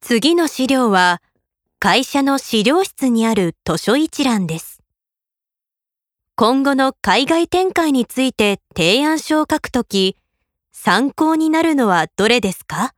次の資料は会社の資料室にある図書一覧です。今後の海外展開について提案書を書くとき、参考になるのはどれですか？